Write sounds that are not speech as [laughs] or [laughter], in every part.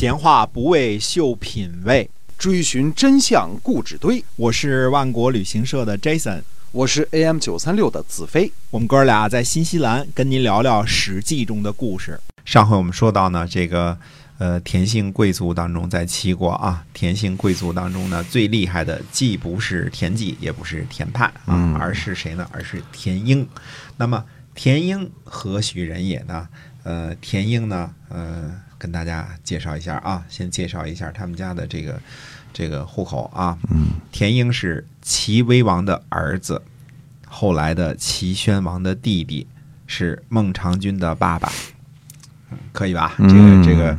闲话不为秀品味，追寻真相故纸堆。我是万国旅行社的 Jason，我是 AM 九三六的子飞。我们哥俩在新西兰跟您聊聊《史记》中的故事。上回我们说到呢，这个呃田姓贵族当中，在齐国啊，田姓贵族当中呢，最厉害的既不是田忌，也不是田盼啊，而是谁呢？而是田婴。那么田婴何许人也呢？呃，田婴呢，呃，跟大家介绍一下啊，先介绍一下他们家的这个这个户口啊。嗯，田英是齐威王的儿子，后来的齐宣王的弟弟，是孟尝君的爸爸。嗯可以吧？这个嗯这个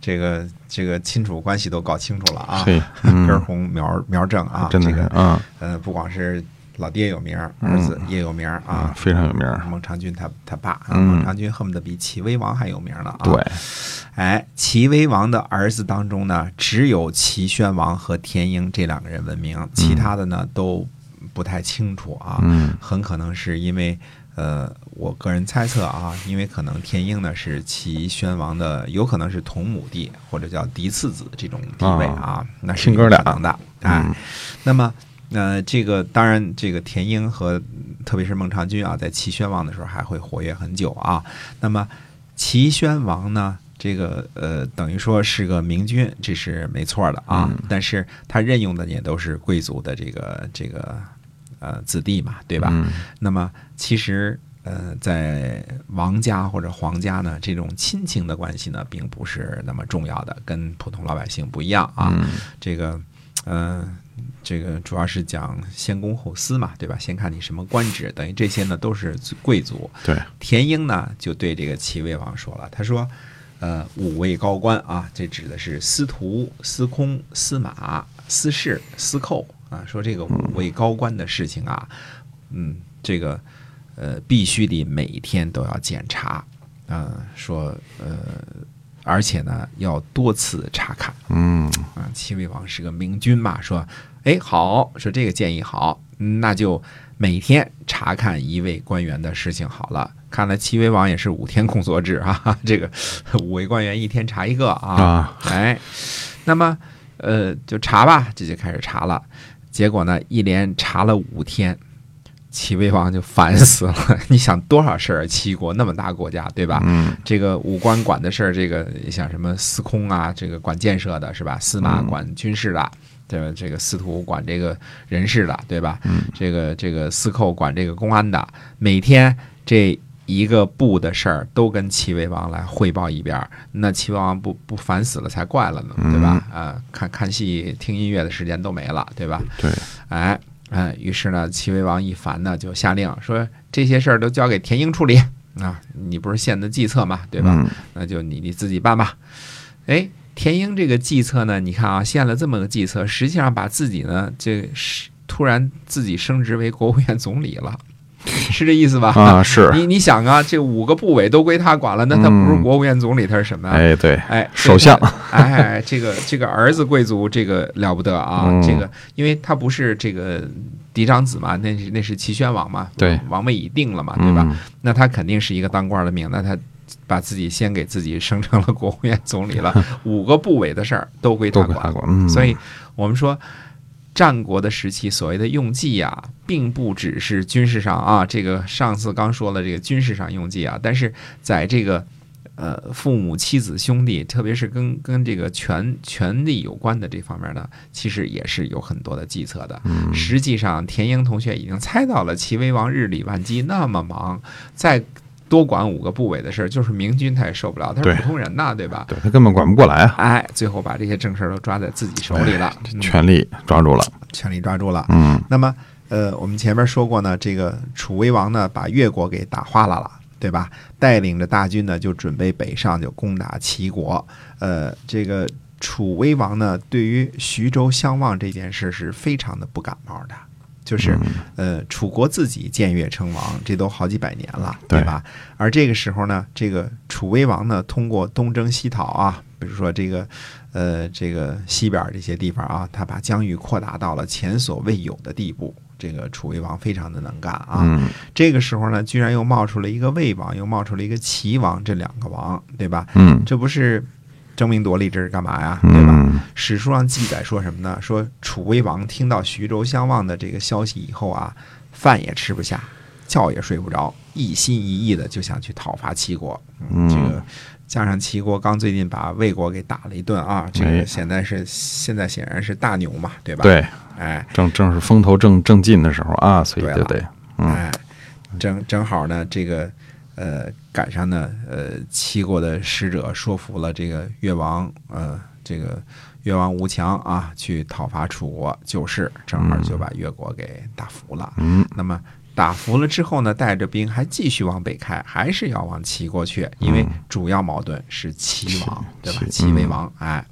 这个这个亲属关系都搞清楚了啊，嘿根嗯红苗苗正啊，真的是这个啊呃，不光是老爹有名儿，儿子也有名儿啊啊，，非常有名儿。孟尝君他他爸孟尝君恨不得比齐威王还有名呢啊。对，哎，齐威王的儿子当中呢，只有齐宣王和田婴这两个人闻名，其他的呢都不太清楚啊。嗯很可能是因为，呃，我个人猜测啊，因为可能田婴呢是齐宣王的，有可能是同母弟或者叫嫡次子这种地位啊，那是有亲哥俩可能的。哎，嗯那么。呃，这个当然，这个田英和特别是孟尝君啊，在齐宣王的时候还会活跃很久啊。那么齐宣王呢，这个呃，等于说是个明君，这是没错的啊。嗯但是他任用的也都是贵族的这个这个呃子弟嘛，对吧？嗯那么其实呃，在王家或者皇家呢，这种亲情的关系呢，并不是那么重要的，跟普通老百姓不一样啊。嗯这个，呃，这个主要是讲先公后私嘛，对吧？先看你什么官职，等于这些呢都是贵族。对，田英呢就对这个齐威王说了，他说：“呃，五位高官啊，这指的是司徒、司空、司马、司事、司寇啊。说这个五位高官的事情啊，嗯，这个呃必须得每天都要检查，啊、说呃，而且呢要多次查看。”嗯啊，齐威王是个明君嘛，说，哎，好，说这个建议好，嗯那就每天查看一位官员的事情好了。看来齐威王也是五天工作制啊，[laughs] 这个五位官员一天查一个啊，啊哎，那么呃就查吧，这就开始查了。结果呢，一连查了五天，齐威王就烦死了。[laughs] 你想多少事儿啊？齐国那么大国家，对吧？嗯这个武官管的事儿，这个像什么司空啊，这个管建设的是吧？司马管军事的，对吧？这个司徒管这个人事的，对吧？嗯这个这个司寇管这个公安的，每天这一个部的事儿都跟齐威王来汇报一遍儿，那齐威王不不烦死了才怪了呢，对吧？啊、看看戏、听音乐的时间都没了，对吧？对，哎，嗯，于是呢，齐威王一烦呢，就下令说这些事儿都交给田婴处理啊，你不是献的计策嘛，对吧？嗯那就你你自己办吧。哎，田婴这个计策呢，你看啊，献了这么个计策，实际上把自己呢，这是突然自己升职为国务院总理了，[laughs] 是这意思吧？啊 [laughs] 是，你你想啊，这五个部委都归他管了，那他不是嗯国务院总理，他是什么呀？哎对，哎，首相，[laughs] 哎，这个这个儿子贵族，这个了不得啊！嗯这个，因为他不是这个嫡长子嘛，那是那是齐宣王嘛，对王位已定了嘛，对吧？嗯那他肯定是一个当官的命，那他把自己先给自己升成了国务院总理了，五个部委的事儿都归他管都归他。管，嗯，所以我们说，战国的时期所谓的用计啊，并不只是军事上啊，这个上次刚说了这个军事上用计啊，但是在这个呃父母、妻子、兄弟，特别是跟跟这个权权力有关的这方面呢，其实也是有很多的计策的。嗯实际上，田英同学已经猜到了齐威王日理万机，那么忙，再多管五个部委的事儿，就是明君他也受不了，他是普通人呐，对吧？对他根本管不过来啊，哎，最后把这些正事儿都抓在自己手里了，嗯权力抓住了，权力抓住了。嗯那么，呃，我们前面说过呢，这个楚威王呢，把越国给打花了了，对吧？带领着大军呢，就准备北上，就攻打齐国。呃，这个楚威王呢，对于徐州相望这件事是非常的不感冒的。就是，呃，楚国自己建越称王，这都好几百年了，对对吧？而这个时候呢，这个楚威王呢，通过东征西讨啊，比如说这个，呃，这个西边这些地方啊，他把疆域扩大到了前所未有的地步。这个楚威王非常的能干啊，嗯这个时候呢，居然又冒出了一个魏王，又冒出了一个齐王，这两个王，对吧？嗯这不是争名夺利，这是干嘛呀？对吧？嗯史书上记载说什么呢？说楚威王听到徐州相望的这个消息以后啊，饭也吃不下，觉也睡不着，一心一意的就想去讨伐齐国。嗯这个加上齐国刚最近把魏国给打了一顿啊，这哎个现在是现在显然是大牛嘛，对吧？，对，哎正正是风头正正劲的时候啊，所以就得嗯哎，正正好呢，这个呃赶上呢，呃齐国的使者说服了这个越王，呃这个越王吴强啊，去讨伐楚国就是，正好就把越国给打服了。嗯。那么打服了之后呢，带着兵还继续往北开，还是要往齐国去，因为主要矛盾是齐王，对吧？齐齐威王，哎，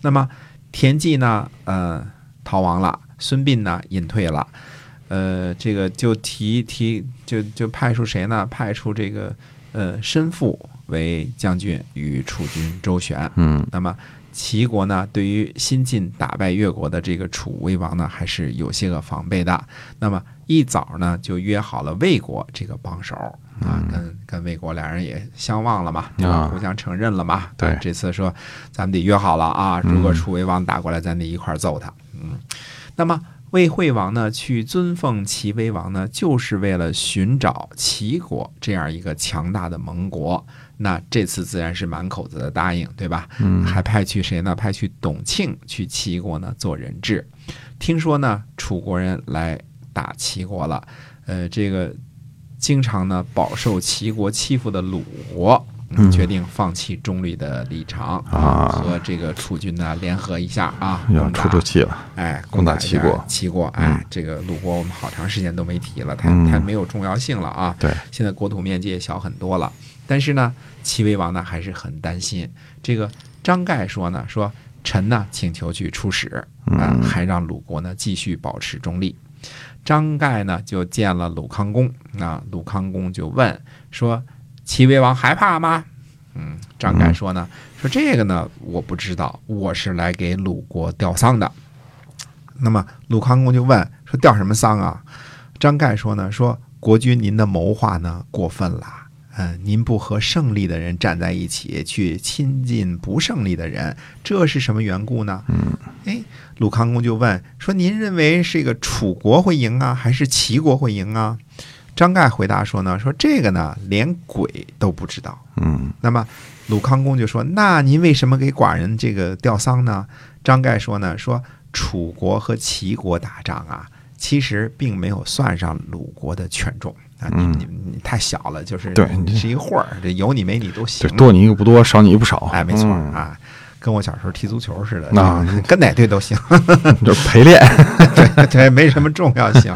那么田忌呢，呃，逃亡了，孙膑呢隐退了，呃，这个就提提就就派出谁呢？派出这个呃申父为将军与楚军周旋，嗯那么齐国呢，对于新晋打败越国的这个楚威王呢，还是有些个防备的。那么一早呢，就约好了魏国这个帮手啊，跟跟魏国俩人也相望了嘛，对吧？啊互相承认了嘛。对啊这次说咱们得约好了啊，如果楚威王打过来，咱得一块儿揍他。嗯，那么。魏惠王呢，去尊奉齐威王呢，就是为了寻找齐国这样一个强大的盟国。那这次自然是满口子的答应，对吧？嗯还派去谁呢？派去董庆去齐国呢做人质。听说呢，楚国人来打齐国了，呃，这个经常呢饱受齐国欺负的鲁国。嗯。决定放弃中立的立场啊。和这个楚军呢联合一下啊，要出出气了，哎，攻打齐国。齐国，哎，这个鲁国我们好长时间都没提了，太嗯。太没有重要性了啊。对，现在国土面积也小很多了，但是呢，齐威王呢还是很担心。这个张盖说呢，说臣呢请求去出使啊，还让鲁国呢继续保持中立。张盖呢就见了鲁康公，啊，鲁康公就问说：“齐威王害怕吗？”嗯，张盖说呢，说这个呢我不知道，我是来给鲁国吊丧的。那么鲁康公就问说吊什么丧啊？张盖说呢，说国君您的谋划呢过分了。嗯，您不和胜利的人站在一起，去亲近不胜利的人，这是什么缘故呢？嗯，哎，鲁康公就问说：“您认为是一个楚国会赢啊，还是齐国会赢啊？”张盖回答说呢：“说这个呢，连鬼都不知道。”嗯那么鲁康公就说：“那您为什么给寡人这个吊丧呢？”张盖说呢：“说楚国和齐国打仗啊，其实并没有算上鲁国的权重啊，你你你太小了，就是对你是一会儿，这有你没你都行对，。多你一个不多，少你一不少，哎，没错嗯，啊，跟我小时候踢足球似的，那跟哪队都行。[laughs] 就陪练，[laughs] 对对，没什么重要性。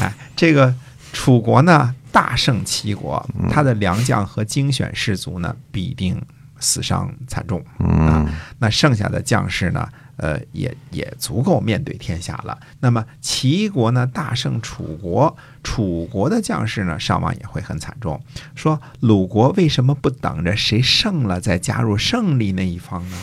哎，这个楚国呢大胜齐国，他的良将和精选士卒呢必定死伤惨重。啊那剩下的将士呢，呃，也也足够面对天下了。那么齐国呢大胜楚国，楚国的将士呢伤亡也会很惨重。说鲁国为什么不等着谁胜了再加入胜利那一方呢？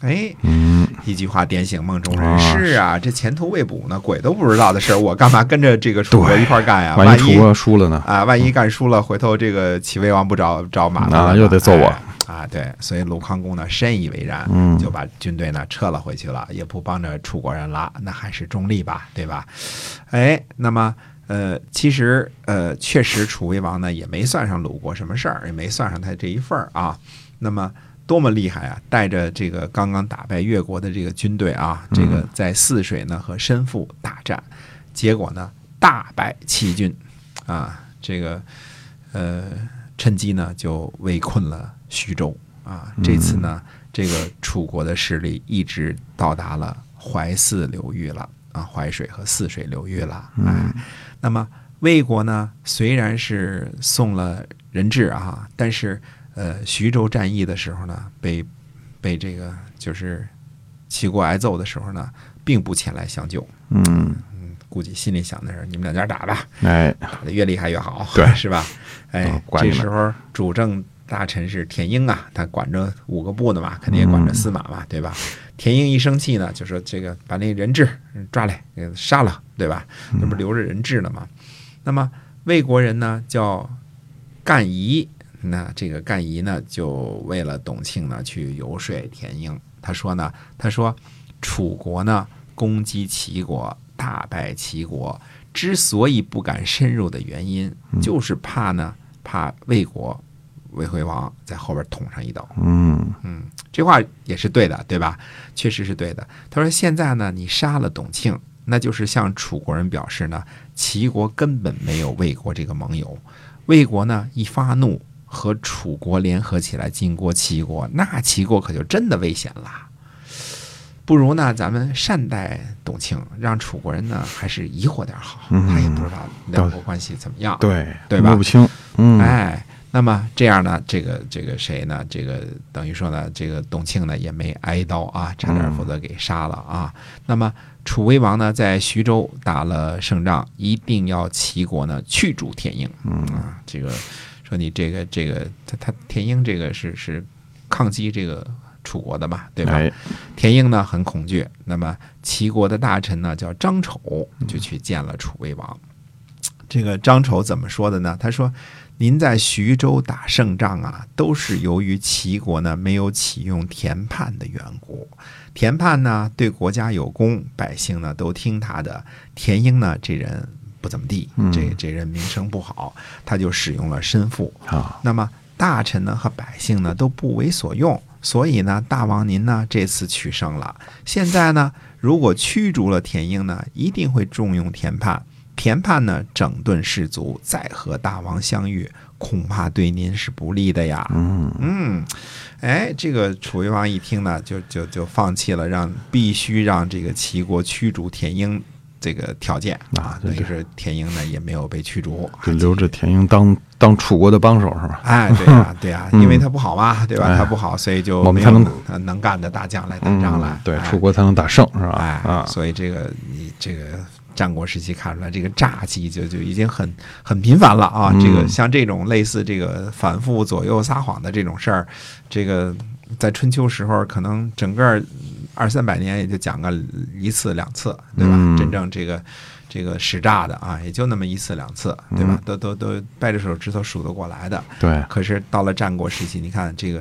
哎，嗯一句话点醒梦中人，是啊，这前途未卜呢，鬼都不知道的事儿，我干嘛跟着这个楚国一块儿干呀？万万一楚国输了呢？啊，万一干输了，回头这个齐威王不找找麻烦啊了，又得揍我哎啊！对，所以鲁康公呢深以为然，嗯就把军队呢撤了回去了，也不帮着楚国人了，那还是中立吧，对吧？哎，那么。呃，其实呃，确实楚威王呢也没算上鲁国什么事儿，也没算上他这一份儿啊。那么多么厉害啊！带着这个刚刚打败越国的这个军队啊，这个在泗水呢和申父大战，结果呢大败齐军，啊，这个呃趁机呢就围困了徐州啊。这次呢，这个楚国的势力一直到达了淮泗流域了啊，淮水和泗水流域了。哎，那么魏国呢，虽然是送了人质啊，但是呃，徐州战役的时候呢，被被这个就是齐国挨揍的时候呢，并不前来相救。嗯，嗯，估计心里想的是，你们两家打吧，哎，打的越厉害越好，对是吧？哎这时候主政大臣是田英啊，他管着五个部的嘛，肯定也管着司马嘛，对吧？田英一生气呢，就说这个把那人质抓来，给杀了，对吧？那不留着人质呢吗？那么魏国人呢叫干仪，那这个干仪呢，就为了董庆呢去游说田英。他说呢，他说楚国呢攻击齐国，大败齐国，之所以不敢深入的原因，就是怕呢，怕魏国魏惠王在后边捅上一刀。嗯嗯，这话也是对的，对吧？确实是对的。他说现在呢，你杀了董庆，那就是向楚国人表示呢，齐国根本没有魏国这个盟友。魏国呢一发怒，和楚国联合起来进攻齐国，那齐国可就真的危险了。不如呢，咱们善待董卿，让楚国人呢还是疑惑点好。他也不知道两国关系怎么样，对对吧？摸不清。嗯，哎，那么这样呢，这个这个谁呢？这个等于说呢，这个董庆呢也没挨刀啊，差点否则给杀了啊。那么楚威王呢在徐州打了胜仗，一定要齐国呢驱逐田婴。嗯啊，这个说你这个这个他他田英这个是是抗击这个楚国的嘛，对吧？哎，田英呢很恐惧，那么齐国的大臣呢叫张丑，就去见了楚威王。这个张丑怎么说的呢？他说：“您在徐州打胜仗啊，都是由于齐国呢没有启用田盼的缘故。田盼呢对国家有功，百姓呢都听他的。田英呢这人不怎么地，这这人名声不好，他就使用了身父。啊，那么大臣呢和百姓呢都不为所用，所以呢，大王您呢这次取胜了。现在呢，如果驱逐了田婴呢，一定会重用田盼。田盼呢整顿士卒，再和大王相遇，恐怕对您是不利的呀。嗯嗯，哎，这个楚威王一听呢，就就就放弃了让必须让这个齐国驱逐田婴这个条件啊对等于是田英呢也没有被驱逐，就留着田英当当楚国的帮手是吧？哎，对呀、[laughs] 对呀、因为他不好嘛，对吧？哎他不好，所以就没我们才能干的大将来打仗来。对，哎楚国才能打胜是吧？哎，啊，所以这个你这个战国时期看出来，这个诈欺就就已经很很频繁了啊。嗯这个像这种类似这个反复左右撒谎的这种事儿，这个在春秋时候可能整个二三百年也就讲个一次两次，对吧？嗯真正这个。这个使诈的啊，也就那么一次两次，对吧？嗯都都都掰着手指头数得过来的。对，可是到了战国时期，你看这个，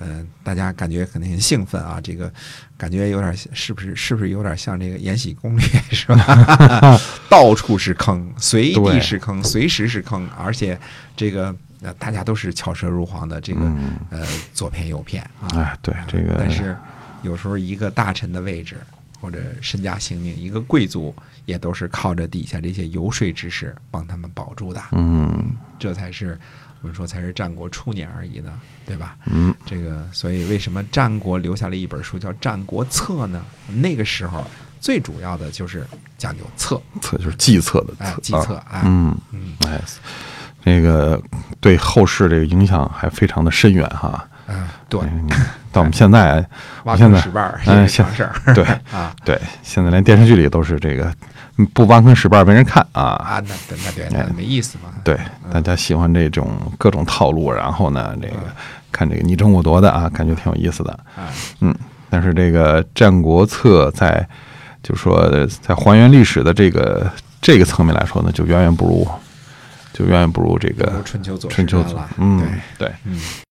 呃，大家感觉肯定很兴奋啊，这个感觉有点是不是是不是有点像这个《延禧攻略》[laughs] 是吧？[laughs] 到处是坑，随地是坑，随时是坑，而且这个呃大家都是巧舌如簧的，这个、嗯呃左骗右骗啊。哎，对这个，但是有时候一个大臣的位置或者身家性命，一个贵族也都是靠着底下这些游说之士帮他们保住的。嗯。这才是我们说才是战国初年而已呢，对吧？嗯，这个，所以为什么战国留下了一本书叫《战国策》呢？那个时候最主要的就是讲究策，策就是计策的哎，策，计策，啊，嗯。嗯。哎，这个对后世这个影响还非常的深远哈。嗯，对，嗯到我们现在，挖现在坑使绊儿哎是常事儿，[laughs] [laughs] 对啊对，现在连电视剧里都是这个，不挖坑使绊儿没人看啊。啊，那那那对，那没意思嘛，对，大家喜欢这种各种套路，然后呢，这个看这个你争我夺的啊，感觉挺有意思的。啊，嗯，但是这个《战国策》在就说在还原历史的这个这个层面来说呢，就远远不如，就远远不如这个春秋左春秋左，嗯对，对。嗯。